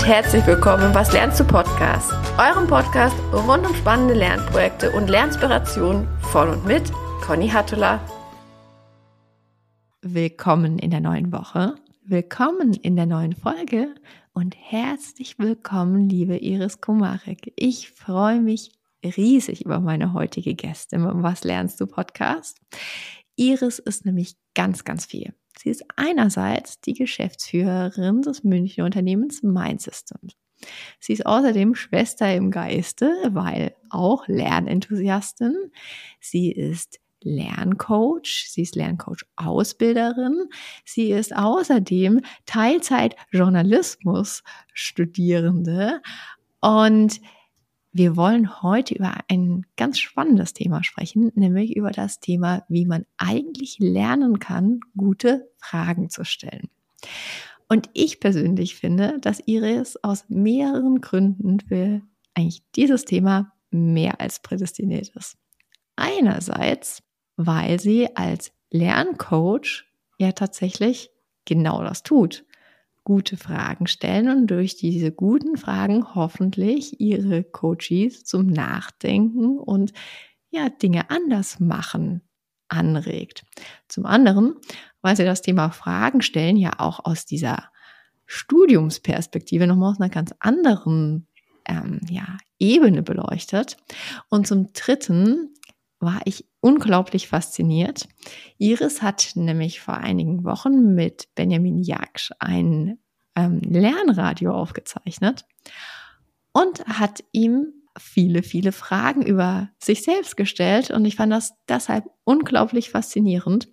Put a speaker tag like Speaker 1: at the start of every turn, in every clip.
Speaker 1: und herzlich willkommen im Was lernst du Podcast, eurem Podcast rund um spannende Lernprojekte und Lernspirationen von und mit Conny Hattula.
Speaker 2: Willkommen in der neuen Woche, willkommen in der neuen Folge und herzlich willkommen, liebe Iris Kumarek. Ich freue mich riesig über meine heutige Gästin im Was lernst du Podcast. Iris ist nämlich ganz, ganz viel. Sie ist einerseits die Geschäftsführerin des Münchner Unternehmens Mind Systems. Sie ist außerdem Schwester im Geiste, weil auch Lernenthusiastin. Sie ist Lerncoach, sie ist Lerncoach-Ausbilderin, sie ist außerdem Teilzeit-Journalismus-Studierende und wir wollen heute über ein ganz spannendes Thema sprechen, nämlich über das Thema, wie man eigentlich lernen kann, gute Fragen zu stellen. Und ich persönlich finde, dass Iris aus mehreren Gründen für eigentlich dieses Thema mehr als prädestiniert ist. Einerseits, weil sie als Lerncoach ja tatsächlich genau das tut gute Fragen stellen und durch diese guten Fragen hoffentlich ihre Coaches zum Nachdenken und ja, Dinge anders machen anregt. Zum anderen, weil sie das Thema Fragen stellen ja auch aus dieser Studiumsperspektive nochmal aus einer ganz anderen ähm, ja, Ebene beleuchtet. Und zum Dritten war ich unglaublich fasziniert. Iris hat nämlich vor einigen Wochen mit Benjamin Jaksch ein ähm, Lernradio aufgezeichnet und hat ihm viele, viele Fragen über sich selbst gestellt. Und ich fand das deshalb unglaublich faszinierend,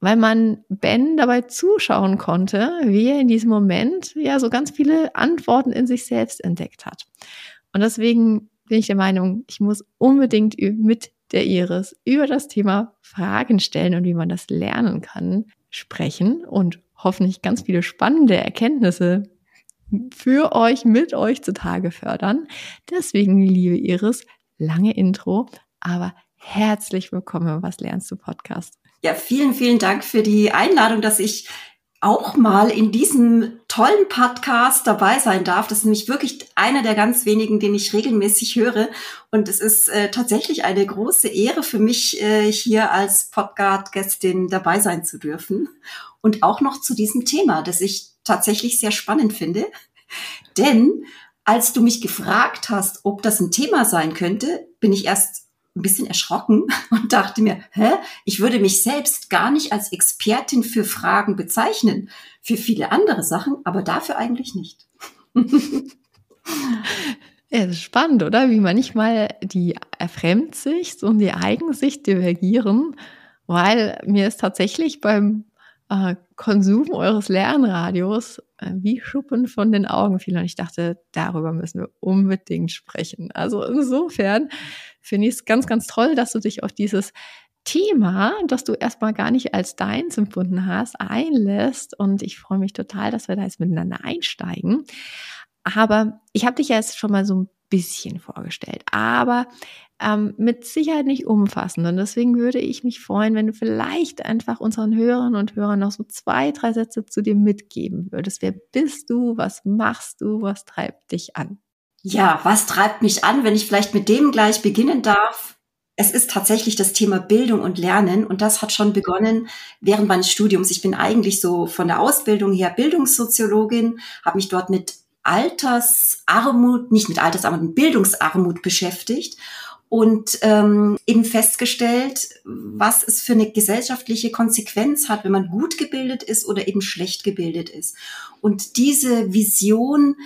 Speaker 2: weil man Ben dabei zuschauen konnte, wie er in diesem Moment ja so ganz viele Antworten in sich selbst entdeckt hat. Und deswegen bin ich der Meinung, ich muss unbedingt mit der Iris über das Thema Fragen stellen und wie man das lernen kann, sprechen und hoffentlich ganz viele spannende Erkenntnisse für euch, mit euch zutage fördern. Deswegen, liebe Iris, lange Intro, aber herzlich willkommen im Was lernst du Podcast.
Speaker 3: Ja, vielen, vielen Dank für die Einladung, dass ich auch mal in diesem tollen Podcast dabei sein darf. Das ist nämlich wirklich einer der ganz wenigen, den ich regelmäßig höre. Und es ist äh, tatsächlich eine große Ehre für mich, äh, hier als Podcast-Gästin dabei sein zu dürfen. Und auch noch zu diesem Thema, das ich tatsächlich sehr spannend finde. Denn als du mich gefragt hast, ob das ein Thema sein könnte, bin ich erst ein bisschen erschrocken und dachte mir, hä, ich würde mich selbst gar nicht als Expertin für Fragen bezeichnen, für viele andere Sachen, aber dafür eigentlich nicht.
Speaker 2: Ja, das ist spannend, oder? Wie manchmal die Fremdsicht und die Eigensicht divergieren, weil mir ist tatsächlich beim äh, Konsum eures Lernradios äh, wie Schuppen von den Augen fiel. Und ich dachte, darüber müssen wir unbedingt sprechen. Also insofern finde ich es ganz, ganz toll, dass du dich auf dieses Thema, das du erstmal gar nicht als deins empfunden hast, einlässt. Und ich freue mich total, dass wir da jetzt miteinander einsteigen. Aber ich habe dich ja jetzt schon mal so ein bisschen vorgestellt. Aber ähm, mit Sicherheit nicht umfassend. Und deswegen würde ich mich freuen, wenn du vielleicht einfach unseren Hörern und Hörern noch so zwei, drei Sätze zu dir mitgeben würdest. Wer bist du? Was machst du? Was treibt dich an?
Speaker 3: Ja, was treibt mich an, wenn ich vielleicht mit dem gleich beginnen darf? Es ist tatsächlich das Thema Bildung und Lernen und das hat schon begonnen während meines Studiums. Ich bin eigentlich so von der Ausbildung her Bildungssoziologin, habe mich dort mit Altersarmut, nicht mit Altersarmut, mit Bildungsarmut beschäftigt und ähm, eben festgestellt, was es für eine gesellschaftliche Konsequenz hat, wenn man gut gebildet ist oder eben schlecht gebildet ist. Und diese Vision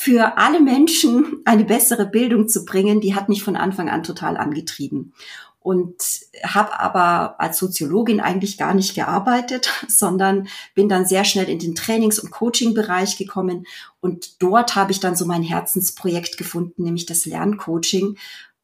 Speaker 3: für alle Menschen eine bessere Bildung zu bringen, die hat mich von Anfang an total angetrieben. Und habe aber als Soziologin eigentlich gar nicht gearbeitet, sondern bin dann sehr schnell in den Trainings- und Coaching-Bereich gekommen. Und dort habe ich dann so mein Herzensprojekt gefunden, nämlich das Lerncoaching,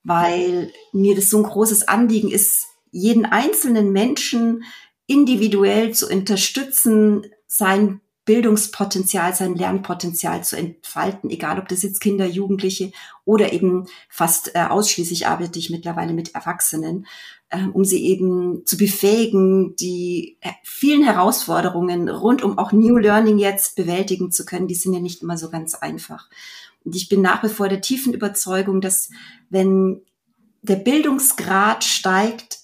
Speaker 3: weil mir das so ein großes Anliegen ist, jeden einzelnen Menschen individuell zu unterstützen, sein Bildungspotenzial, sein Lernpotenzial zu entfalten, egal ob das jetzt Kinder, Jugendliche oder eben fast äh, ausschließlich arbeite ich mittlerweile mit Erwachsenen, äh, um sie eben zu befähigen, die äh, vielen Herausforderungen rund um auch New Learning jetzt bewältigen zu können. Die sind ja nicht immer so ganz einfach. Und ich bin nach wie vor der tiefen Überzeugung, dass wenn der Bildungsgrad steigt,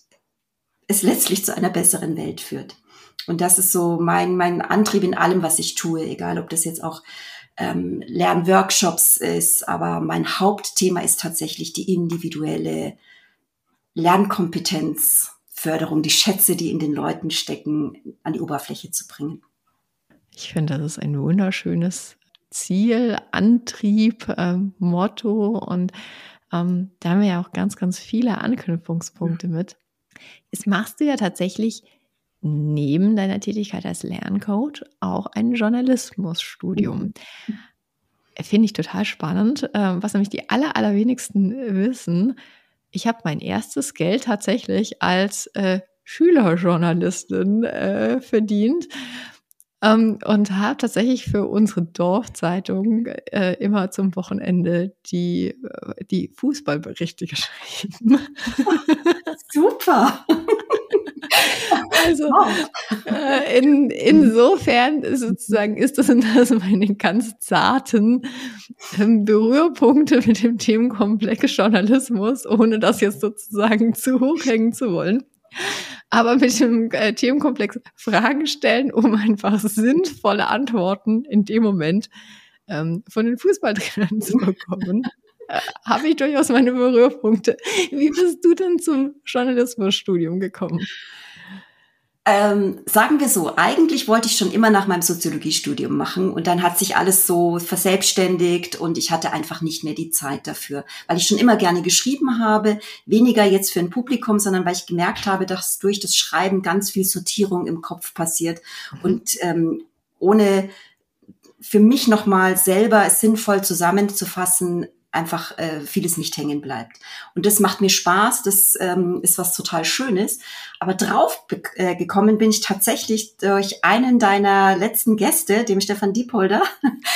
Speaker 3: es letztlich zu einer besseren Welt führt. Und das ist so mein, mein Antrieb in allem, was ich tue, egal ob das jetzt auch ähm, Lernworkshops ist, aber mein Hauptthema ist tatsächlich die individuelle Lernkompetenzförderung, die Schätze, die in den Leuten stecken, an die Oberfläche zu bringen.
Speaker 2: Ich finde, das ist ein wunderschönes Ziel, Antrieb, ähm, Motto und ähm, da haben wir ja auch ganz, ganz viele Anknüpfungspunkte mit. Jetzt machst du ja tatsächlich neben deiner Tätigkeit als Lerncoach auch ein Journalismusstudium. Mhm. Finde ich total spannend, ähm, was nämlich die aller, allerwenigsten wissen. Ich habe mein erstes Geld tatsächlich als äh, Schülerjournalistin äh, verdient ähm, und habe tatsächlich für unsere Dorfzeitung äh, immer zum Wochenende die, äh, die Fußballberichte geschrieben.
Speaker 3: Super!
Speaker 2: Also äh, in, insofern sozusagen ist das, das meine ganz zarten ähm, Berührpunkte mit dem Themenkomplex Journalismus, ohne das jetzt sozusagen zu hoch hängen zu wollen. Aber mit dem äh, Themenkomplex Fragen stellen, um einfach sinnvolle Antworten in dem Moment ähm, von den Fußballtrainern zu bekommen. Äh, habe ich durchaus meine Berührpunkte. Wie bist du denn zum Journalismusstudium gekommen?
Speaker 3: Ähm, sagen wir so, eigentlich wollte ich schon immer nach meinem Soziologiestudium machen und dann hat sich alles so verselbstständigt und ich hatte einfach nicht mehr die Zeit dafür, weil ich schon immer gerne geschrieben habe, weniger jetzt für ein Publikum, sondern weil ich gemerkt habe, dass durch das Schreiben ganz viel Sortierung im Kopf passiert mhm. und ähm, ohne für mich nochmal selber sinnvoll zusammenzufassen, einfach äh, vieles nicht hängen bleibt. Und das macht mir Spaß, das ähm, ist was total Schönes. Aber drauf äh, gekommen bin ich tatsächlich durch einen deiner letzten Gäste, dem Stefan Diepolder,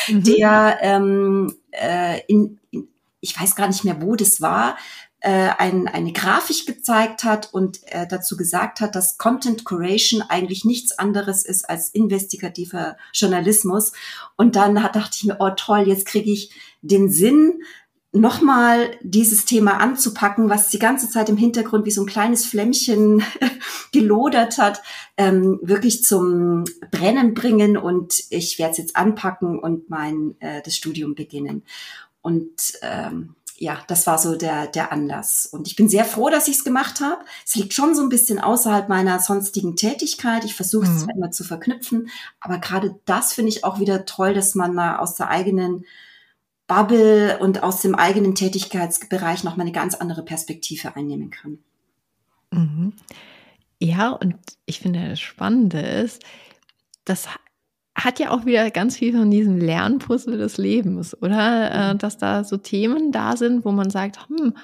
Speaker 3: mhm. der ähm, äh, in, in, ich weiß gar nicht mehr, wo das war, äh, ein, eine Grafik gezeigt hat und äh, dazu gesagt hat, dass Content Curation eigentlich nichts anderes ist als investigativer Journalismus. Und dann hat, dachte ich mir, oh toll, jetzt kriege ich den Sinn nochmal dieses Thema anzupacken, was die ganze Zeit im Hintergrund wie so ein kleines Flämmchen gelodert hat, ähm, wirklich zum Brennen bringen und ich werde es jetzt anpacken und mein äh, das Studium beginnen. Und ähm, ja, das war so der, der Anlass. Und ich bin sehr froh, dass ich es gemacht habe. Es liegt schon so ein bisschen außerhalb meiner sonstigen Tätigkeit. Ich versuche es mhm. immer zu verknüpfen. Aber gerade das finde ich auch wieder toll, dass man mal aus der eigenen Bubble und aus dem eigenen Tätigkeitsbereich noch mal eine ganz andere Perspektive einnehmen kann.
Speaker 2: Mhm. Ja, und ich finde das Spannende ist, das hat ja auch wieder ganz viel von diesem Lernpuzzle des Lebens, oder? Äh, mhm. Dass da so Themen da sind, wo man sagt, hm,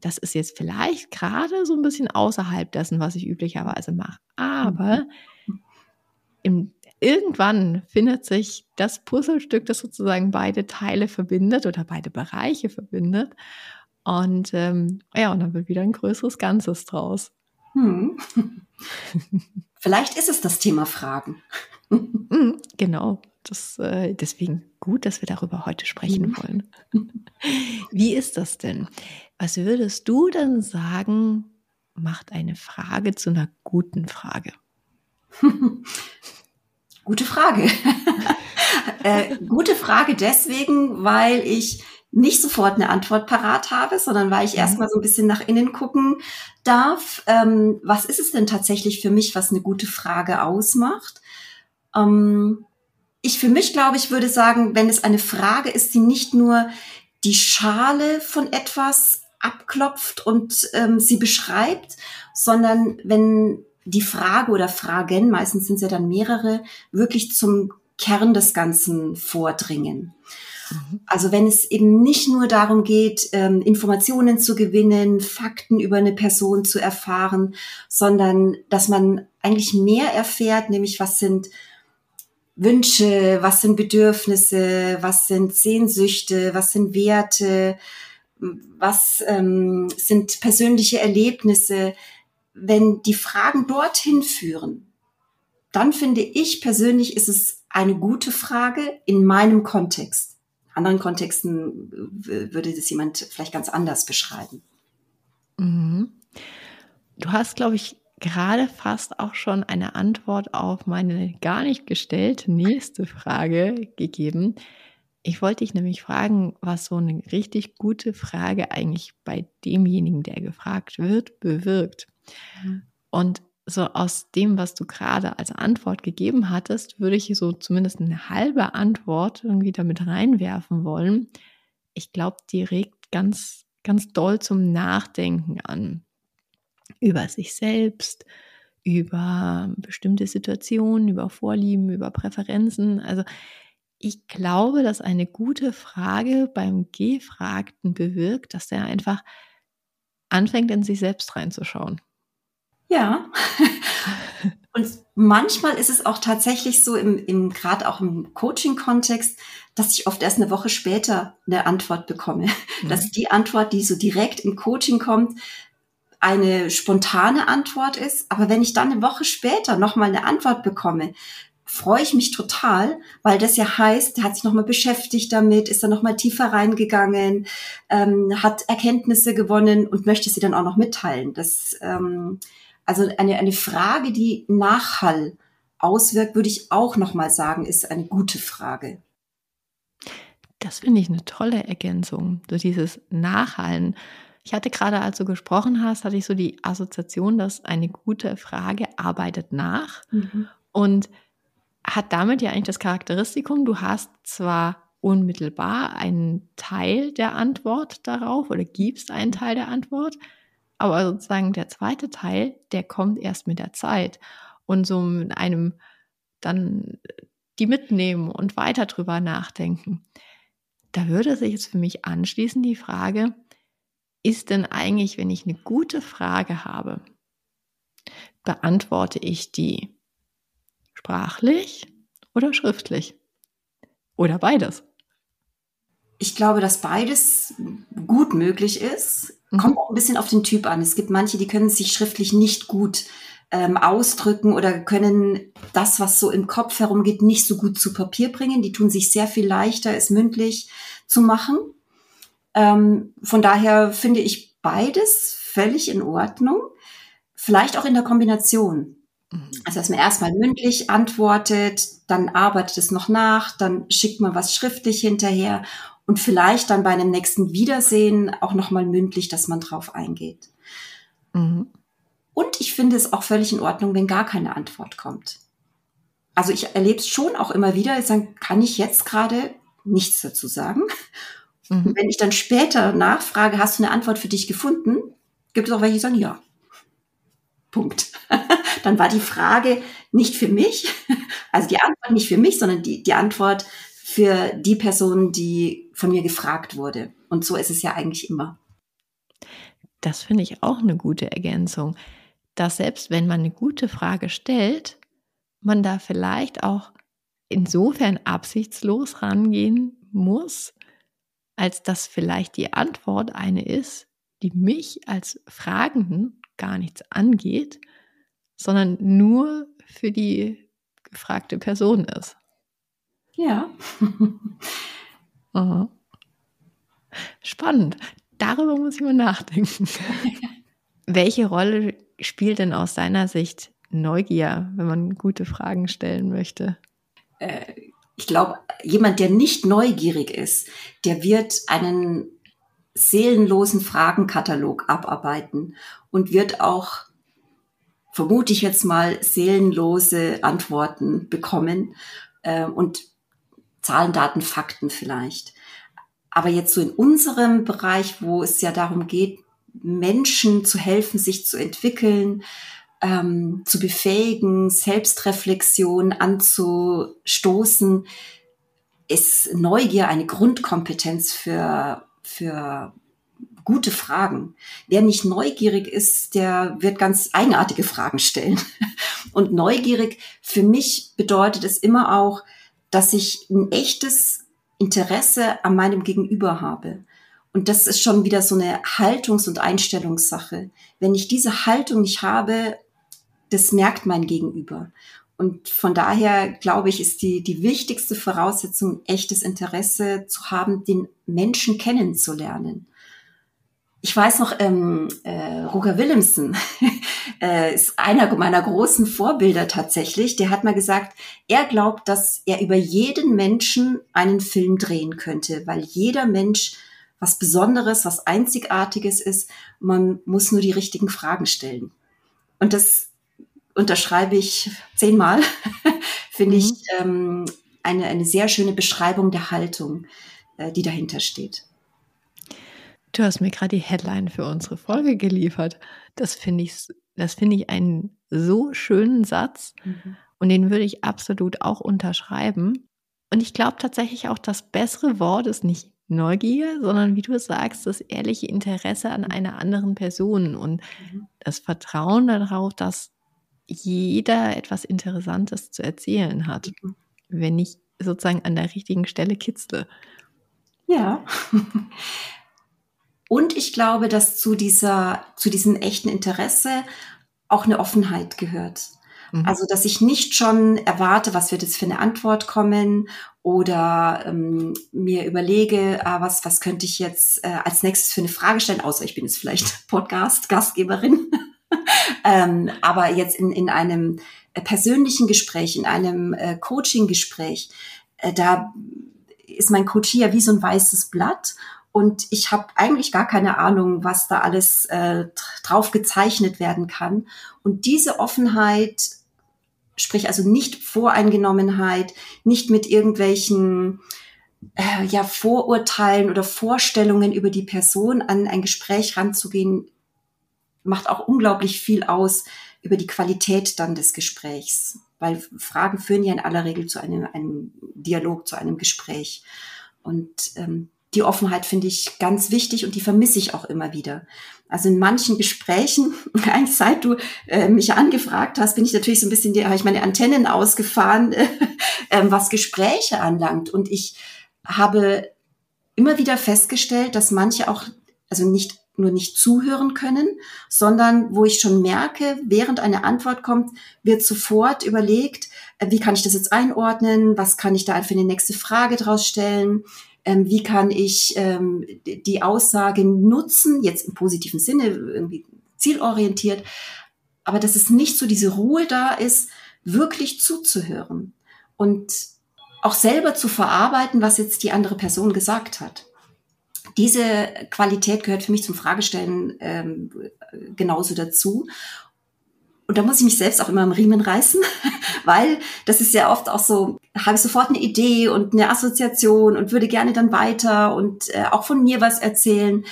Speaker 2: das ist jetzt vielleicht gerade so ein bisschen außerhalb dessen, was ich üblicherweise mache. Aber mhm. im irgendwann findet sich das Puzzlestück, das sozusagen beide Teile verbindet oder beide Bereiche verbindet. Und ähm, ja, und dann wird wieder ein größeres Ganzes draus. Hm.
Speaker 3: Vielleicht ist es das Thema Fragen.
Speaker 2: Mhm, genau. Das, äh, deswegen gut, dass wir darüber heute sprechen mhm. wollen. Wie ist das denn? Was würdest du denn sagen, macht eine Frage zu einer guten Frage?
Speaker 3: Gute Frage. äh, gute Frage deswegen, weil ich nicht sofort eine Antwort parat habe, sondern weil ich mhm. erstmal so ein bisschen nach innen gucken darf. Ähm, was ist es denn tatsächlich für mich, was eine gute Frage ausmacht? Ähm, ich für mich glaube, ich würde sagen, wenn es eine Frage ist, die nicht nur die Schale von etwas abklopft und ähm, sie beschreibt, sondern wenn die Frage oder Fragen, meistens sind es ja dann mehrere, wirklich zum Kern des Ganzen vordringen. Mhm. Also wenn es eben nicht nur darum geht, ähm, Informationen zu gewinnen, Fakten über eine Person zu erfahren, sondern dass man eigentlich mehr erfährt, nämlich was sind Wünsche, was sind Bedürfnisse, was sind Sehnsüchte, was sind Werte, was ähm, sind persönliche Erlebnisse. Wenn die Fragen dorthin führen, dann finde ich persönlich, ist es eine gute Frage in meinem Kontext. In anderen Kontexten würde das jemand vielleicht ganz anders beschreiben.
Speaker 2: Mhm. Du hast, glaube ich, gerade fast auch schon eine Antwort auf meine gar nicht gestellte nächste Frage gegeben. Ich wollte dich nämlich fragen, was so eine richtig gute Frage eigentlich bei demjenigen, der gefragt wird, bewirkt. Mhm. Und so aus dem, was du gerade als Antwort gegeben hattest, würde ich so zumindest eine halbe Antwort irgendwie damit reinwerfen wollen. Ich glaube, die regt ganz, ganz doll zum Nachdenken an über sich selbst, über bestimmte Situationen, über Vorlieben, über Präferenzen. Also ich glaube, dass eine gute Frage beim Gefragten bewirkt, dass er einfach anfängt, in sich selbst reinzuschauen.
Speaker 3: Ja. Und manchmal ist es auch tatsächlich so, im, im gerade auch im Coaching-Kontext, dass ich oft erst eine Woche später eine Antwort bekomme. Mhm. Dass die Antwort, die so direkt im Coaching kommt, eine spontane Antwort ist. Aber wenn ich dann eine Woche später nochmal eine Antwort bekomme, freue ich mich total, weil das ja heißt, er hat sich nochmal beschäftigt damit, ist dann nochmal tiefer reingegangen, ähm, hat Erkenntnisse gewonnen und möchte sie dann auch noch mitteilen. Das, ähm, also eine, eine Frage, die Nachhall auswirkt, würde ich auch nochmal sagen, ist eine gute Frage.
Speaker 2: Das finde ich eine tolle Ergänzung, so dieses Nachhallen. Ich hatte gerade, als du gesprochen hast, hatte ich so die Assoziation, dass eine gute Frage arbeitet nach mhm. und hat damit ja eigentlich das Charakteristikum, du hast zwar unmittelbar einen Teil der Antwort darauf oder gibst einen Teil der Antwort, aber sozusagen der zweite Teil, der kommt erst mit der Zeit und so mit einem dann die mitnehmen und weiter drüber nachdenken. Da würde sich jetzt für mich anschließen die Frage, ist denn eigentlich, wenn ich eine gute Frage habe, beantworte ich die sprachlich oder schriftlich? Oder beides?
Speaker 3: Ich glaube, dass beides gut möglich ist. Mhm. Kommt auch ein bisschen auf den Typ an. Es gibt manche, die können sich schriftlich nicht gut ähm, ausdrücken oder können das, was so im Kopf herumgeht, nicht so gut zu Papier bringen. Die tun sich sehr viel leichter, es mündlich zu machen. Ähm, von daher finde ich beides völlig in Ordnung. Vielleicht auch in der Kombination. Mhm. Also, dass man erstmal mündlich antwortet, dann arbeitet es noch nach, dann schickt man was schriftlich hinterher und vielleicht dann bei einem nächsten Wiedersehen auch nochmal mündlich, dass man drauf eingeht. Mhm. Und ich finde es auch völlig in Ordnung, wenn gar keine Antwort kommt. Also ich erlebe es schon auch immer wieder, ich sage, kann ich jetzt gerade nichts dazu sagen? Mhm. Wenn ich dann später nachfrage, hast du eine Antwort für dich gefunden? Gibt es auch welche, die sagen, ja. Punkt. dann war die Frage nicht für mich, also die Antwort nicht für mich, sondern die, die Antwort für die Person, die von mir gefragt wurde. Und so ist es ja eigentlich immer.
Speaker 2: Das finde ich auch eine gute Ergänzung, dass selbst wenn man eine gute Frage stellt, man da vielleicht auch insofern absichtslos rangehen muss, als dass vielleicht die Antwort eine ist, die mich als Fragenden gar nichts angeht, sondern nur für die gefragte Person ist.
Speaker 3: Ja.
Speaker 2: Spannend. Darüber muss ich mal nachdenken. Welche Rolle spielt denn aus deiner Sicht Neugier, wenn man gute Fragen stellen möchte?
Speaker 3: Äh, ich glaube, jemand, der nicht neugierig ist, der wird einen seelenlosen Fragenkatalog abarbeiten und wird auch, vermute ich jetzt mal, seelenlose Antworten bekommen äh, und Zahlen, Daten, Fakten vielleicht. Aber jetzt so in unserem Bereich, wo es ja darum geht, Menschen zu helfen, sich zu entwickeln, ähm, zu befähigen, Selbstreflexion anzustoßen, ist Neugier eine Grundkompetenz für, für gute Fragen. Wer nicht neugierig ist, der wird ganz eigenartige Fragen stellen. Und neugierig für mich bedeutet es immer auch, dass ich ein echtes Interesse an meinem Gegenüber habe. Und das ist schon wieder so eine Haltungs- und Einstellungssache. Wenn ich diese Haltung nicht habe, das merkt mein Gegenüber. Und von daher glaube ich, ist die, die wichtigste Voraussetzung, echtes Interesse zu haben, den Menschen kennenzulernen. Ich weiß noch, ähm, äh, Roger Willemsen äh, ist einer meiner großen Vorbilder tatsächlich. Der hat mal gesagt, er glaubt, dass er über jeden Menschen einen Film drehen könnte, weil jeder Mensch was Besonderes, was Einzigartiges ist. Man muss nur die richtigen Fragen stellen. Und das unterschreibe ich zehnmal. Finde mhm. ich ähm, eine, eine sehr schöne Beschreibung der Haltung, äh, die dahinter steht.
Speaker 2: Du hast mir gerade die Headline für unsere Folge geliefert. Das finde ich, das finde ich einen so schönen Satz mhm. und den würde ich absolut auch unterschreiben. Und ich glaube tatsächlich auch, das bessere Wort ist nicht Neugier, sondern wie du sagst, das ehrliche Interesse an einer anderen Person und mhm. das Vertrauen darauf, dass jeder etwas Interessantes zu erzählen hat, mhm. wenn ich sozusagen an der richtigen Stelle kitzle.
Speaker 3: Ja. Und ich glaube, dass zu dieser, zu diesem echten Interesse auch eine Offenheit gehört. Mhm. Also, dass ich nicht schon erwarte, was wird jetzt für eine Antwort kommen oder ähm, mir überlege, ah, was, was könnte ich jetzt äh, als nächstes für eine Frage stellen, außer ich bin jetzt vielleicht Podcast-Gastgeberin. ähm, aber jetzt in, in einem äh, persönlichen Gespräch, in einem äh, Coaching-Gespräch, äh, da ist mein Coach hier wie so ein weißes Blatt und ich habe eigentlich gar keine Ahnung, was da alles äh, drauf gezeichnet werden kann. Und diese Offenheit, sprich also nicht Voreingenommenheit, nicht mit irgendwelchen äh, ja, Vorurteilen oder Vorstellungen über die Person an ein Gespräch ranzugehen, macht auch unglaublich viel aus über die Qualität dann des Gesprächs. Weil Fragen führen ja in aller Regel zu einem, einem Dialog, zu einem Gespräch. Und ähm, die Offenheit finde ich ganz wichtig und die vermisse ich auch immer wieder. Also in manchen Gesprächen, eigentlich seit du äh, mich angefragt hast, bin ich natürlich so ein bisschen, habe ich meine Antennen ausgefahren, äh, was Gespräche anlangt. Und ich habe immer wieder festgestellt, dass manche auch, also nicht nur nicht zuhören können, sondern wo ich schon merke, während eine Antwort kommt, wird sofort überlegt, äh, wie kann ich das jetzt einordnen, was kann ich da für eine nächste Frage draus stellen, ähm, wie kann ich ähm, die Aussage nutzen, jetzt im positiven Sinne, irgendwie zielorientiert, aber dass es nicht so diese Ruhe da ist, wirklich zuzuhören und auch selber zu verarbeiten, was jetzt die andere Person gesagt hat. Diese Qualität gehört für mich zum Fragestellen ähm, genauso dazu. Und da muss ich mich selbst auch immer im Riemen reißen, weil das ist ja oft auch so, habe ich sofort eine Idee und eine Assoziation und würde gerne dann weiter und äh, auch von mir was erzählen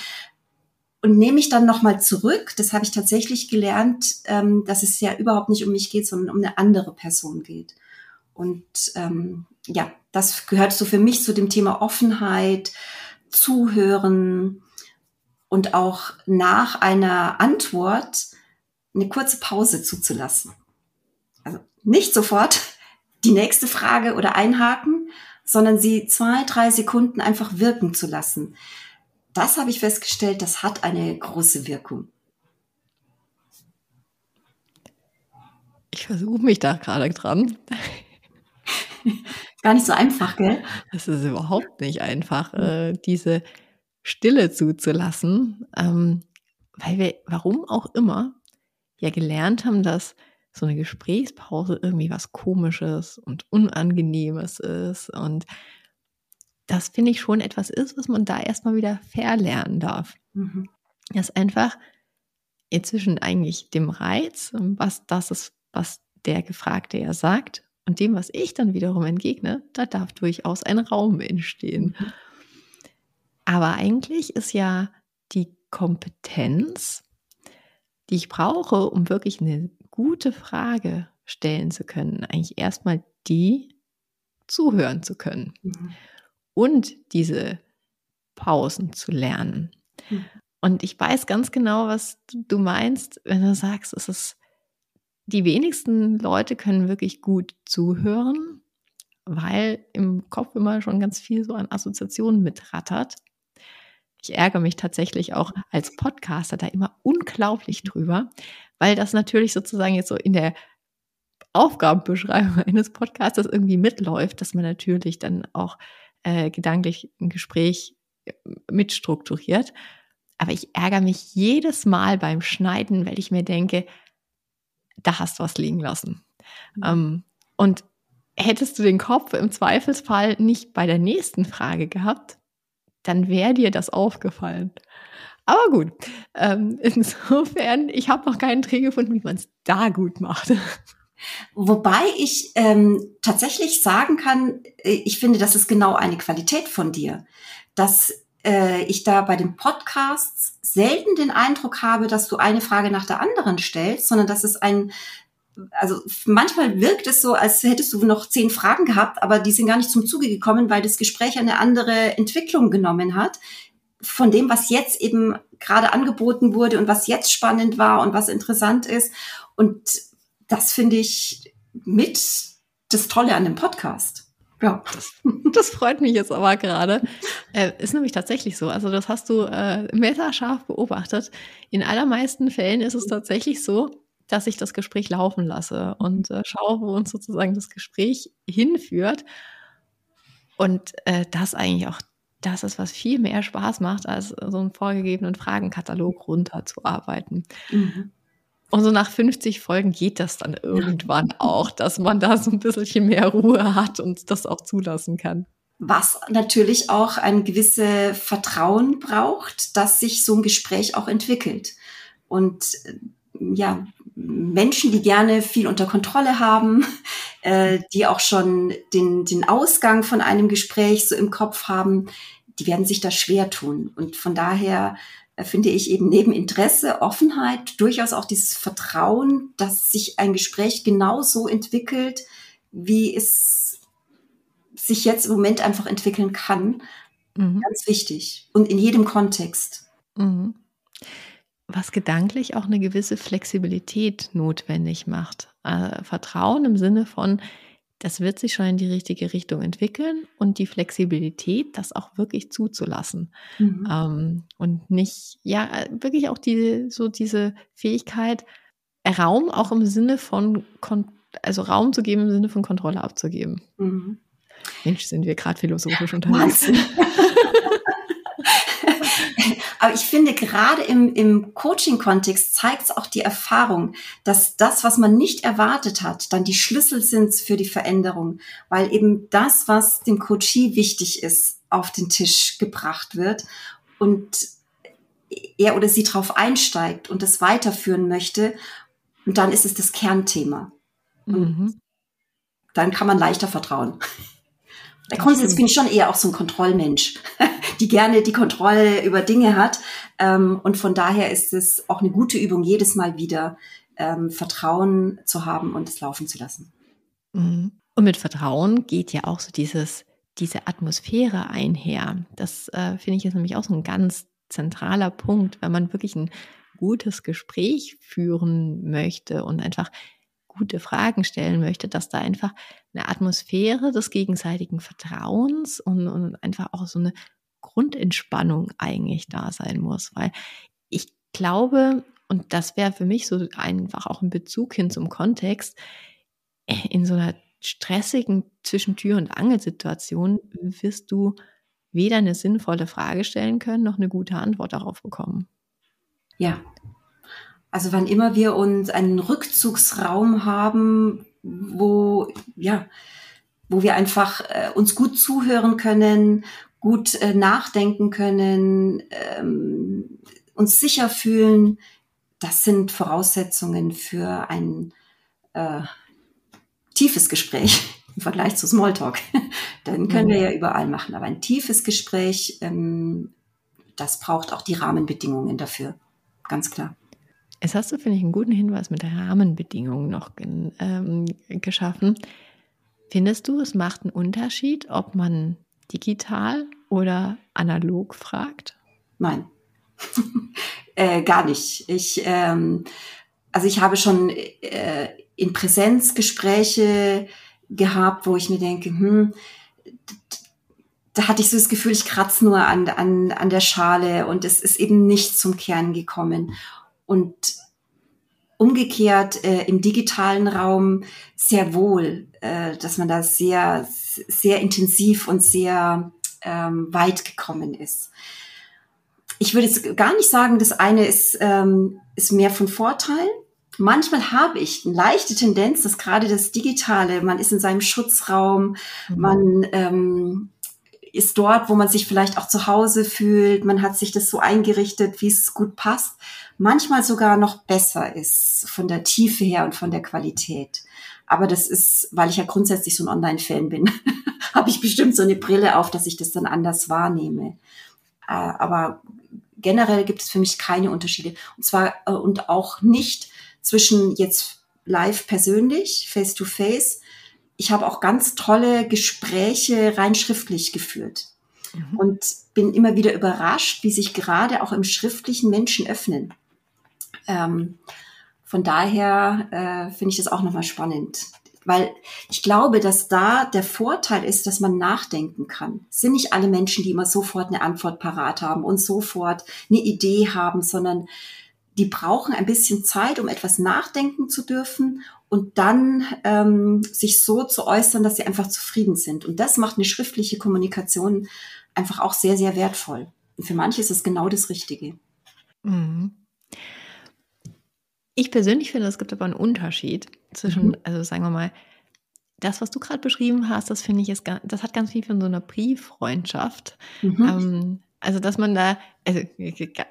Speaker 3: und nehme mich dann nochmal zurück. Das habe ich tatsächlich gelernt, ähm, dass es ja überhaupt nicht um mich geht, sondern um eine andere Person geht. Und ähm, ja, das gehört so für mich zu dem Thema Offenheit, Zuhören und auch nach einer Antwort eine kurze Pause zuzulassen. Also nicht sofort die nächste Frage oder einhaken, sondern sie zwei, drei Sekunden einfach wirken zu lassen. Das habe ich festgestellt, das hat eine große Wirkung.
Speaker 2: Ich versuche mich da gerade dran.
Speaker 3: Gar nicht so einfach, gell?
Speaker 2: Das ist überhaupt nicht einfach, äh, diese Stille zuzulassen, ähm, weil wir, warum auch immer, ja gelernt haben, dass so eine Gesprächspause irgendwie was Komisches und Unangenehmes ist. Und das finde ich schon etwas ist, was man da erstmal wieder verlernen darf. Mhm. Das ist einfach inzwischen eigentlich dem Reiz, was das ist, was der Gefragte ja sagt, und dem, was ich dann wiederum entgegne, da darf durchaus ein Raum entstehen. Mhm. Aber eigentlich ist ja die Kompetenz, die ich brauche, um wirklich eine gute Frage stellen zu können, eigentlich erstmal die zuhören zu können mhm. und diese Pausen zu lernen. Mhm. Und ich weiß ganz genau, was du meinst, wenn du sagst, es ist, die wenigsten Leute können wirklich gut zuhören, weil im Kopf immer schon ganz viel so an Assoziationen mitrattert. Ich ärgere mich tatsächlich auch als Podcaster da immer unglaublich drüber, weil das natürlich sozusagen jetzt so in der Aufgabenbeschreibung eines Podcasters irgendwie mitläuft, dass man natürlich dann auch äh, gedanklich ein Gespräch äh, mitstrukturiert. Aber ich ärgere mich jedes Mal beim Schneiden, weil ich mir denke, da hast du was liegen lassen. Mhm. Ähm, und hättest du den Kopf im Zweifelsfall nicht bei der nächsten Frage gehabt, dann wäre dir das aufgefallen. Aber gut, ähm, insofern, ich habe noch keinen Dreh gefunden, wie man es da gut macht.
Speaker 3: Wobei ich ähm, tatsächlich sagen kann, äh, ich finde, das ist genau eine Qualität von dir, dass äh, ich da bei den Podcasts selten den Eindruck habe, dass du eine Frage nach der anderen stellst, sondern dass es ein also manchmal wirkt es so, als hättest du noch zehn Fragen gehabt, aber die sind gar nicht zum Zuge gekommen, weil das Gespräch eine andere Entwicklung genommen hat von dem, was jetzt eben gerade angeboten wurde und was jetzt spannend war und was interessant ist. Und das finde ich mit das Tolle an dem Podcast.
Speaker 2: Ja. Das, das, freut mich jetzt aber gerade. Äh, ist nämlich tatsächlich so. Also das hast du äh, messerscharf beobachtet. In allermeisten Fällen ist es tatsächlich so, dass ich das Gespräch laufen lasse und äh, schaue, wo uns sozusagen das Gespräch hinführt. Und äh, das eigentlich auch das ist, was viel mehr Spaß macht, als so einen vorgegebenen Fragenkatalog runterzuarbeiten. Mhm. Und so nach 50 Folgen geht das dann irgendwann auch, dass man da so ein bisschen mehr Ruhe hat und das auch zulassen kann.
Speaker 3: Was natürlich auch ein gewisse Vertrauen braucht, dass sich so ein Gespräch auch entwickelt. Und äh, ja, Menschen, die gerne viel unter Kontrolle haben, äh, die auch schon den, den Ausgang von einem Gespräch so im Kopf haben, die werden sich da schwer tun. Und von daher äh, finde ich eben neben Interesse, Offenheit, durchaus auch dieses Vertrauen, dass sich ein Gespräch genauso entwickelt, wie es sich jetzt im Moment einfach entwickeln kann. Mhm. Ganz wichtig. Und in jedem Kontext.
Speaker 2: Mhm. Was gedanklich auch eine gewisse Flexibilität notwendig macht. Äh, Vertrauen im Sinne von, das wird sich schon in die richtige Richtung entwickeln und die Flexibilität, das auch wirklich zuzulassen. Mhm. Ähm, und nicht, ja, wirklich auch die, so diese Fähigkeit, Raum auch im Sinne von, also Raum zu geben im Sinne von Kontrolle abzugeben. Mhm. Mensch, sind wir gerade philosophisch unterwegs.
Speaker 3: Aber ich finde, gerade im, im Coaching-Kontext zeigt es auch die Erfahrung, dass das, was man nicht erwartet hat, dann die Schlüssel sind für die Veränderung, weil eben das, was dem Coachie wichtig ist, auf den Tisch gebracht wird und er oder sie darauf einsteigt und das weiterführen möchte. Und dann ist es das Kernthema. Mhm. dann kann man leichter vertrauen. Bei Grundsätzlich bin ich schon eher auch so ein Kontrollmensch, die gerne die Kontrolle über Dinge hat. Ähm, und von daher ist es auch eine gute Übung, jedes Mal wieder ähm, Vertrauen zu haben und es laufen zu lassen.
Speaker 2: Mhm. Und mit Vertrauen geht ja auch so dieses, diese Atmosphäre einher. Das äh, finde ich jetzt nämlich auch so ein ganz zentraler Punkt, wenn man wirklich ein gutes Gespräch führen möchte und einfach gute Fragen stellen möchte, dass da einfach eine Atmosphäre des gegenseitigen Vertrauens und, und einfach auch so eine Grundentspannung eigentlich da sein muss, weil ich glaube, und das wäre für mich so einfach auch ein Bezug hin zum Kontext, in so einer stressigen Zwischentür- und Angelsituation wirst du weder eine sinnvolle Frage stellen können, noch eine gute Antwort darauf bekommen.
Speaker 3: Ja, also wann immer wir uns einen Rückzugsraum haben, wo, ja, wo wir einfach äh, uns gut zuhören können, gut äh, nachdenken können, ähm, uns sicher fühlen, das sind Voraussetzungen für ein äh, tiefes Gespräch im Vergleich zu Smalltalk. Dann können mhm. wir ja überall machen, aber ein tiefes Gespräch, ähm, das braucht auch die Rahmenbedingungen dafür, ganz klar.
Speaker 2: Es hast du, finde ich, einen guten Hinweis mit Rahmenbedingungen noch ähm, geschaffen. Findest du, es macht einen Unterschied, ob man digital oder analog fragt?
Speaker 3: Nein. äh, gar nicht. Ich, ähm, also ich habe schon äh, in Präsenz Gespräche gehabt, wo ich mir denke, hm, da hatte ich so das Gefühl, ich kratze nur an, an, an der Schale und es ist eben nicht zum Kern gekommen. Und umgekehrt äh, im digitalen Raum sehr wohl, äh, dass man da sehr, sehr intensiv und sehr ähm, weit gekommen ist. Ich würde jetzt gar nicht sagen, das eine ist, ähm, ist mehr von Vorteil. Manchmal habe ich eine leichte Tendenz, dass gerade das Digitale, man ist in seinem Schutzraum, mhm. man ähm, ist dort, wo man sich vielleicht auch zu Hause fühlt, man hat sich das so eingerichtet, wie es gut passt, manchmal sogar noch besser ist von der Tiefe her und von der Qualität. Aber das ist, weil ich ja grundsätzlich so ein Online-Fan bin, habe ich bestimmt so eine Brille auf, dass ich das dann anders wahrnehme. Äh, aber generell gibt es für mich keine Unterschiede. Und zwar äh, und auch nicht zwischen jetzt live persönlich, face to face. Ich habe auch ganz tolle Gespräche rein schriftlich geführt mhm. und bin immer wieder überrascht, wie sich gerade auch im schriftlichen Menschen öffnen. Ähm, von daher äh, finde ich das auch nochmal spannend. Weil ich glaube, dass da der Vorteil ist, dass man nachdenken kann. Es sind nicht alle Menschen, die immer sofort eine Antwort parat haben und sofort eine Idee haben, sondern die brauchen ein bisschen Zeit, um etwas nachdenken zu dürfen und dann ähm, sich so zu äußern, dass sie einfach zufrieden sind. Und das macht eine schriftliche Kommunikation einfach auch sehr, sehr wertvoll. Und für manche ist es genau das Richtige.
Speaker 2: Mhm. Ich persönlich finde, es gibt aber einen Unterschied zwischen, mhm. also sagen wir mal, das, was du gerade beschrieben hast, das finde ich, ist, das hat ganz viel von so einer Brieffreundschaft. Mhm. Ähm, also, dass man da, also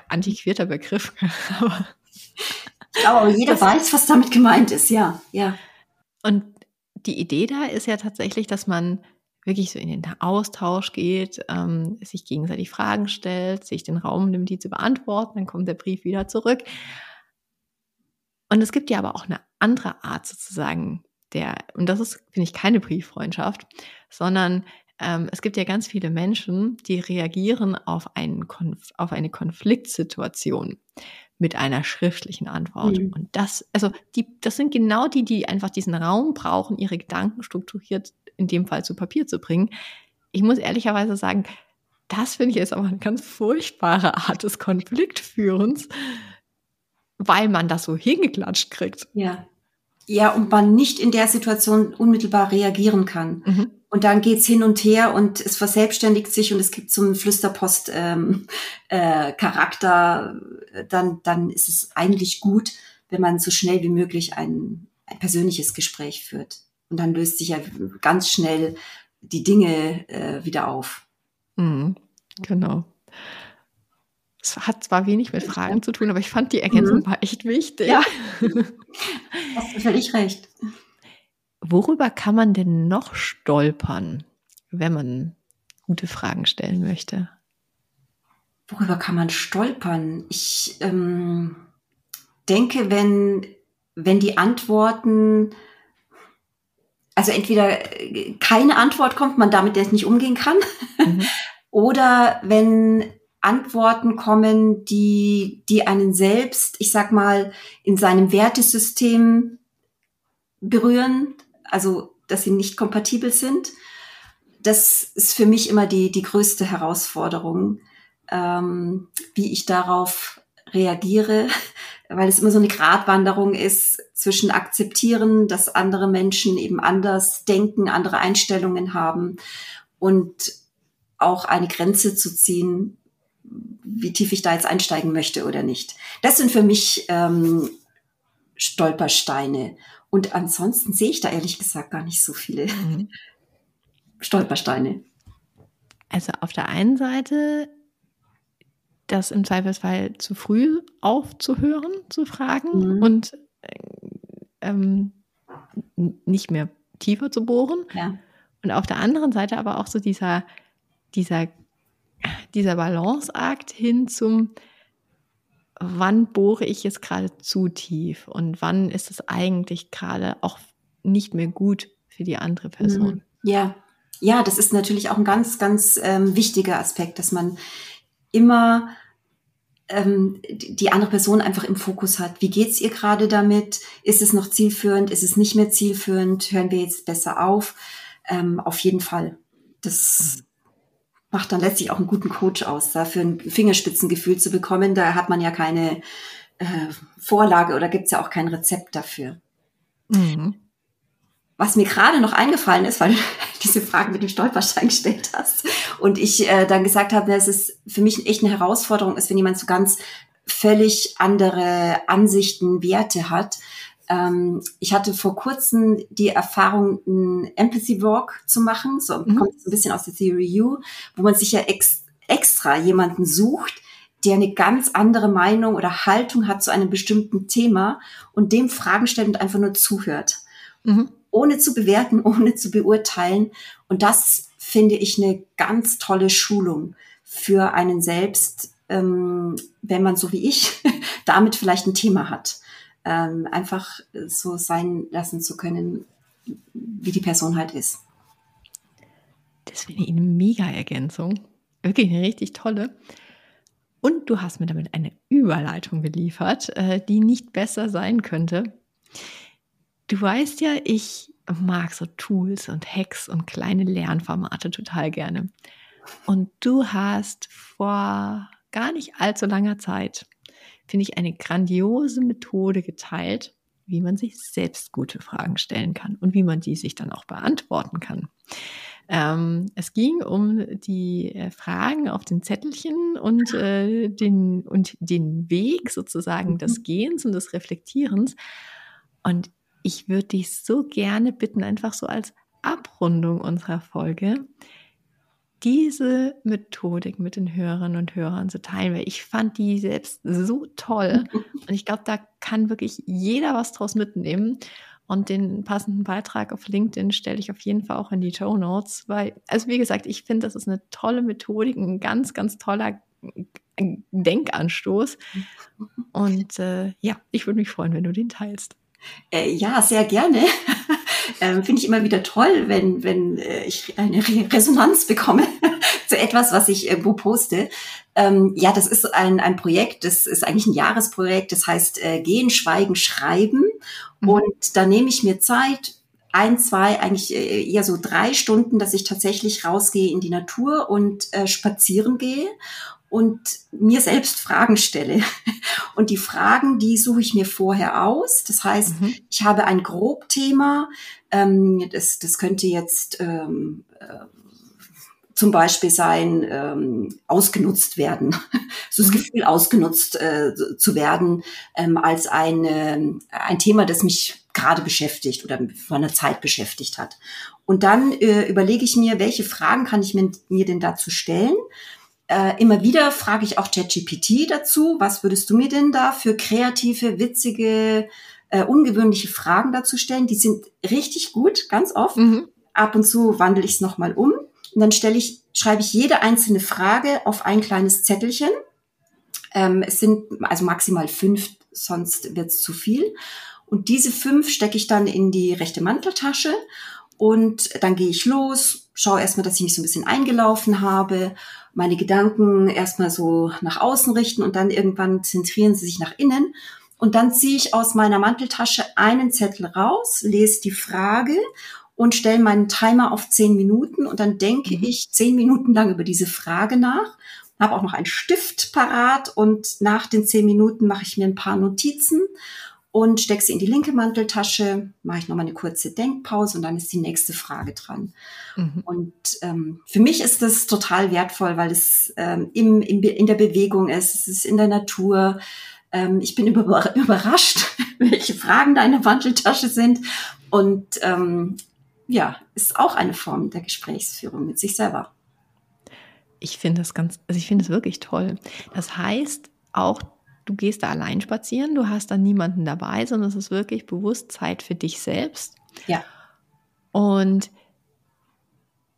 Speaker 2: antiquierter Begriff, aber.
Speaker 3: Glaube, jeder das, weiß, was damit gemeint ist, ja, ja.
Speaker 2: Und die Idee da ist ja tatsächlich, dass man wirklich so in den Austausch geht, ähm, sich gegenseitig Fragen stellt, sich den Raum nimmt, die zu beantworten, dann kommt der Brief wieder zurück. Und es gibt ja aber auch eine andere Art sozusagen der, und das ist, finde ich, keine Brieffreundschaft, sondern ähm, es gibt ja ganz viele Menschen, die reagieren auf, einen Konf auf eine Konfliktsituation mit einer schriftlichen Antwort. Mhm. Und das, also die, das sind genau die, die einfach diesen Raum brauchen, ihre Gedanken strukturiert in dem Fall zu Papier zu bringen. Ich muss ehrlicherweise sagen, das finde ich jetzt aber eine ganz furchtbare Art des Konfliktführens, weil man das so hingeklatscht kriegt.
Speaker 3: Ja. Ja, und man nicht in der Situation unmittelbar reagieren kann. Mhm. Und dann geht's hin und her und es verselbstständigt sich und es gibt so einen Flüsterpost-Charakter. Ähm, äh, dann, dann ist es eigentlich gut, wenn man so schnell wie möglich ein, ein persönliches Gespräch führt. Und dann löst sich ja ganz schnell die Dinge äh, wieder auf.
Speaker 2: Mhm, genau. Es hat zwar wenig mit Fragen zu tun, aber ich fand die Ergänzung mhm. war echt wichtig. Ja,
Speaker 3: hast du völlig recht.
Speaker 2: Worüber kann man denn noch stolpern, wenn man gute Fragen stellen möchte?
Speaker 3: Worüber kann man stolpern? Ich ähm, denke, wenn, wenn die Antworten, also entweder äh, keine Antwort kommt, man damit jetzt nicht umgehen kann, mhm. oder wenn Antworten kommen, die, die einen selbst, ich sag mal, in seinem Wertesystem berühren, also dass sie nicht kompatibel sind. Das ist für mich immer die, die größte Herausforderung, ähm, wie ich darauf reagiere, weil es immer so eine Gratwanderung ist zwischen akzeptieren, dass andere Menschen eben anders denken, andere Einstellungen haben und auch eine Grenze zu ziehen, wie tief ich da jetzt einsteigen möchte oder nicht. Das sind für mich ähm, Stolpersteine. Und ansonsten sehe ich da ehrlich gesagt gar nicht so viele mhm. Stolpersteine.
Speaker 2: Also auf der einen Seite das im Zweifelsfall zu früh aufzuhören, zu fragen mhm. und ähm, nicht mehr tiefer zu bohren. Ja. Und auf der anderen Seite aber auch so dieser, dieser dieser Balanceakt hin zum, wann bohre ich jetzt gerade zu tief und wann ist es eigentlich gerade auch nicht mehr gut für die andere Person. Mhm.
Speaker 3: Ja, ja, das ist natürlich auch ein ganz, ganz ähm, wichtiger Aspekt, dass man immer ähm, die andere Person einfach im Fokus hat. Wie geht's ihr gerade damit? Ist es noch zielführend? Ist es nicht mehr zielführend? Hören wir jetzt besser auf? Ähm, auf jeden Fall. Das macht dann letztlich auch einen guten Coach aus, dafür ein Fingerspitzengefühl zu bekommen. Da hat man ja keine äh, Vorlage oder gibt's ja auch kein Rezept dafür. Mhm. Was mir gerade noch eingefallen ist, weil du diese Frage mit dem Stolperstein gestellt hast und ich äh, dann gesagt habe, dass es für mich echt eine Herausforderung ist, wenn jemand so ganz völlig andere Ansichten, Werte hat. Ähm, ich hatte vor kurzem die Erfahrung, einen Empathy Walk zu machen, so mhm. kommt ein bisschen aus der Theory U, wo man sich ja ex extra jemanden sucht, der eine ganz andere Meinung oder Haltung hat zu einem bestimmten Thema und dem Fragen stellt und einfach nur zuhört. Mhm ohne zu bewerten, ohne zu beurteilen. Und das finde ich eine ganz tolle Schulung für einen selbst, ähm, wenn man so wie ich damit vielleicht ein Thema hat. Ähm, einfach so sein lassen zu können, wie die Person halt ist.
Speaker 2: Das finde ich eine mega Ergänzung. Wirklich eine richtig tolle. Und du hast mir damit eine Überleitung geliefert, äh, die nicht besser sein könnte. Du weißt ja, ich mag so Tools und Hacks und kleine Lernformate total gerne. Und du hast vor gar nicht allzu langer Zeit, finde ich, eine grandiose Methode geteilt, wie man sich selbst gute Fragen stellen kann und wie man die sich dann auch beantworten kann. Ähm, es ging um die äh, Fragen auf den Zettelchen und, äh, den, und den Weg sozusagen des mhm. Gehens und des Reflektierens. Und ich würde dich so gerne bitten, einfach so als Abrundung unserer Folge, diese Methodik mit den Hörerinnen und Hörern zu teilen, weil ich fand die selbst so toll und ich glaube, da kann wirklich jeder was draus mitnehmen. Und den passenden Beitrag auf LinkedIn stelle ich auf jeden Fall auch in die Show Notes, weil, also wie gesagt, ich finde, das ist eine tolle Methodik, ein ganz, ganz toller Denkanstoß. Und äh, ja, ich würde mich freuen, wenn du den teilst.
Speaker 3: Äh, ja, sehr gerne. ähm, Finde ich immer wieder toll, wenn, wenn äh, ich eine Re Resonanz bekomme zu etwas, was ich irgendwo poste. Ähm, ja, das ist ein, ein Projekt, das ist eigentlich ein Jahresprojekt, das heißt äh, Gehen, Schweigen, Schreiben. Mhm. Und da nehme ich mir Zeit, ein, zwei, eigentlich äh, eher so drei Stunden, dass ich tatsächlich rausgehe in die Natur und äh, spazieren gehe und mir selbst Fragen stelle. Und die Fragen, die suche ich mir vorher aus. Das heißt, mhm. ich habe ein Grobthema. Ähm, das, das könnte jetzt ähm, äh, zum Beispiel sein, ähm, ausgenutzt werden. so das mhm. Gefühl, ausgenutzt äh, zu werden, ähm, als ein, äh, ein Thema, das mich gerade beschäftigt oder vor einer Zeit beschäftigt hat. Und dann äh, überlege ich mir, welche Fragen kann ich mir, mir denn dazu stellen? Äh, immer wieder frage ich auch ChatGPT dazu, was würdest du mir denn da für kreative, witzige, äh, ungewöhnliche Fragen dazu stellen? Die sind richtig gut, ganz oft. Mhm. Ab und zu wandle ich es nochmal um. Und dann stelle ich, schreibe ich jede einzelne Frage auf ein kleines Zettelchen. Ähm, es sind also maximal fünf, sonst wird es zu viel. Und diese fünf stecke ich dann in die rechte Manteltasche und dann gehe ich los, schaue erstmal, dass ich mich so ein bisschen eingelaufen habe, meine Gedanken erstmal so nach außen richten und dann irgendwann zentrieren sie sich nach innen. Und dann ziehe ich aus meiner Manteltasche einen Zettel raus, lese die Frage und stelle meinen Timer auf zehn Minuten und dann denke mhm. ich zehn Minuten lang über diese Frage nach, habe auch noch einen Stift parat und nach den zehn Minuten mache ich mir ein paar Notizen und stecke sie in die linke Manteltasche, mache ich nochmal eine kurze Denkpause und dann ist die nächste Frage dran. Mhm. Und ähm, für mich ist das total wertvoll, weil es ähm, im, im, in der Bewegung ist, es ist in der Natur. Ähm, ich bin über, überrascht, welche Fragen da in der Manteltasche sind. Und ähm, ja, ist auch eine Form der Gesprächsführung mit sich selber.
Speaker 2: Ich finde das ganz, also ich finde es wirklich toll. Das heißt, auch du gehst da allein spazieren, du hast da niemanden dabei, sondern es ist wirklich bewusst Zeit für dich selbst.
Speaker 3: Ja.
Speaker 2: Und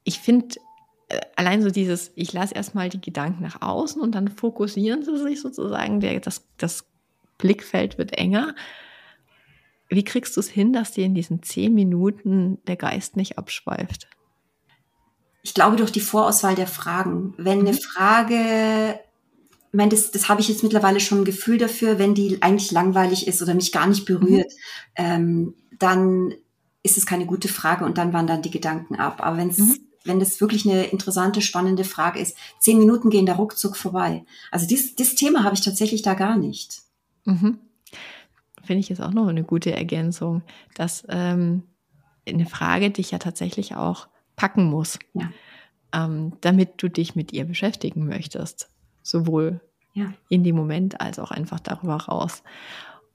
Speaker 2: ich finde, äh, allein so dieses, ich lasse erstmal die Gedanken nach außen und dann fokussieren sie sich sozusagen, der, das, das Blickfeld wird enger. Wie kriegst du es hin, dass dir in diesen zehn Minuten der Geist nicht abschweift?
Speaker 3: Ich glaube durch die Vorauswahl der Fragen. Wenn eine mhm. Frage ich meine, das, das habe ich jetzt mittlerweile schon ein Gefühl dafür, wenn die eigentlich langweilig ist oder mich gar nicht berührt, mhm. ähm, dann ist es keine gute Frage und dann wandern die Gedanken ab. Aber wenn's, mhm. wenn das wirklich eine interessante, spannende Frage ist, zehn Minuten gehen da ruckzuck vorbei. Also dies, das Thema habe ich tatsächlich da gar nicht.
Speaker 2: Mhm. Finde ich jetzt auch noch eine gute Ergänzung, dass ähm, eine Frage dich ja tatsächlich auch packen muss, ja. ähm, damit du dich mit ihr beschäftigen möchtest sowohl ja. in dem Moment als auch einfach darüber raus.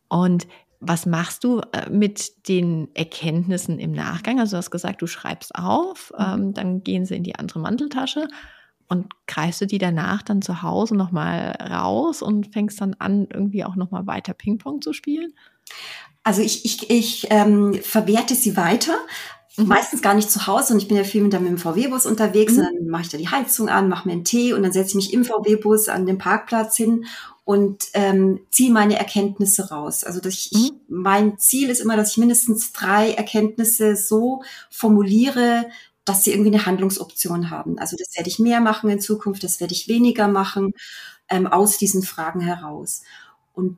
Speaker 2: Und was machst du äh, mit den Erkenntnissen im Nachgang? Also du hast gesagt, du schreibst auf, mhm. ähm, dann gehen sie in die andere Manteltasche und greifst du die danach dann zu Hause nochmal raus und fängst dann an, irgendwie auch nochmal weiter Ping-Pong zu spielen?
Speaker 3: Also ich, ich, ich ähm, verwerte sie weiter, Mhm. Meistens gar nicht zu Hause und ich bin ja viel mit dem VW-Bus unterwegs mhm. dann mache ich da die Heizung an, mache mir einen Tee und dann setze ich mich im VW-Bus an den Parkplatz hin und ähm, ziehe meine Erkenntnisse raus. Also dass ich, mhm. mein Ziel ist immer, dass ich mindestens drei Erkenntnisse so formuliere, dass sie irgendwie eine Handlungsoption haben. Also das werde ich mehr machen in Zukunft, das werde ich weniger machen ähm, aus diesen Fragen heraus. Und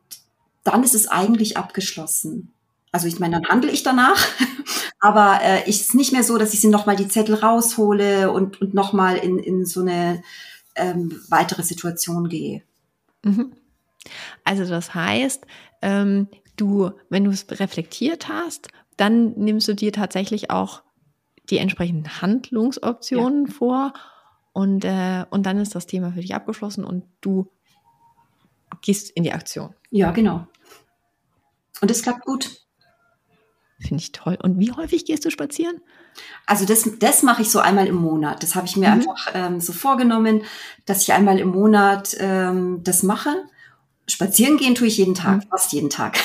Speaker 3: dann ist es eigentlich abgeschlossen. Also ich meine, dann handle ich danach, aber äh, ist nicht mehr so, dass ich sie nochmal die Zettel raushole und, und nochmal in, in so eine ähm, weitere Situation gehe.
Speaker 2: Mhm. Also das heißt, ähm, du, wenn du es reflektiert hast, dann nimmst du dir tatsächlich auch die entsprechenden Handlungsoptionen ja. vor und, äh, und dann ist das Thema für dich abgeschlossen und du gehst in die Aktion.
Speaker 3: Ja, genau. Und es klappt gut.
Speaker 2: Finde ich toll. Und wie häufig gehst du spazieren?
Speaker 3: Also das, das mache ich so einmal im Monat. Das habe ich mir mhm. einfach ähm, so vorgenommen, dass ich einmal im Monat ähm, das mache. Spazieren gehen tue ich jeden Tag, mhm. fast jeden Tag.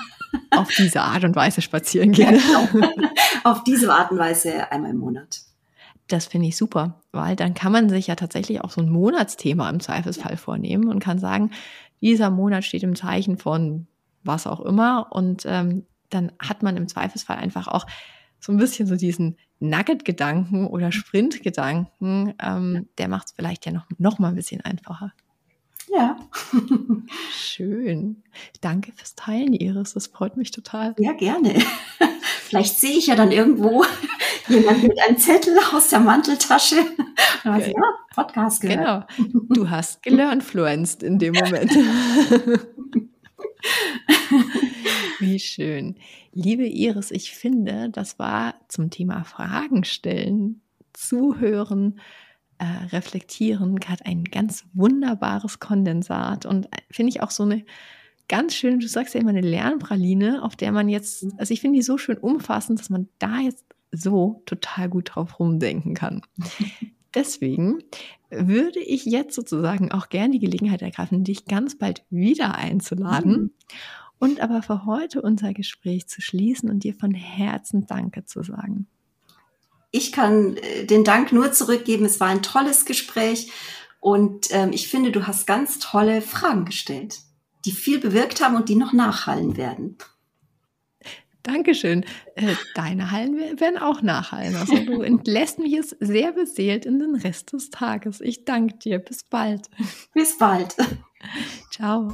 Speaker 2: Auf diese Art und Weise spazieren gehen. Ja,
Speaker 3: genau. Auf diese Art und Weise einmal im Monat.
Speaker 2: Das finde ich super, weil dann kann man sich ja tatsächlich auch so ein Monatsthema im Zweifelsfall vornehmen und kann sagen, dieser Monat steht im Zeichen von was auch immer und ähm, dann hat man im Zweifelsfall einfach auch so ein bisschen so diesen Nugget-Gedanken oder mhm. Sprint-Gedanken, ähm, der macht es vielleicht ja noch, noch mal ein bisschen einfacher.
Speaker 3: Ja.
Speaker 2: Schön. Danke fürs Teilen, Iris. Das freut mich total.
Speaker 3: Ja, gerne. Vielleicht sehe ich ja dann irgendwo jemand mit einem Zettel aus der Manteltasche. Und okay. ja, Podcast
Speaker 2: gehört. Genau. Du hast gelernfluenced in dem Moment. Wie schön. Liebe Iris, ich finde, das war zum Thema Fragen stellen, zuhören, äh, reflektieren, gerade ein ganz wunderbares Kondensat und äh, finde ich auch so eine ganz schön, du sagst ja immer eine Lernpraline, auf der man jetzt, also ich finde die so schön umfassend, dass man da jetzt so total gut drauf rumdenken kann. Deswegen würde ich jetzt sozusagen auch gerne die Gelegenheit ergreifen, dich ganz bald wieder einzuladen. Mhm und aber für heute unser Gespräch zu schließen und dir von Herzen Danke zu sagen.
Speaker 3: Ich kann äh, den Dank nur zurückgeben. Es war ein tolles Gespräch und ähm, ich finde, du hast ganz tolle Fragen gestellt, die viel bewirkt haben und die noch nachhallen werden.
Speaker 2: Dankeschön. Äh, deine Hallen werden auch nachhallen. Also du entlässt mich jetzt sehr beseelt in den Rest des Tages. Ich danke dir. Bis bald.
Speaker 3: Bis bald.
Speaker 2: Ciao.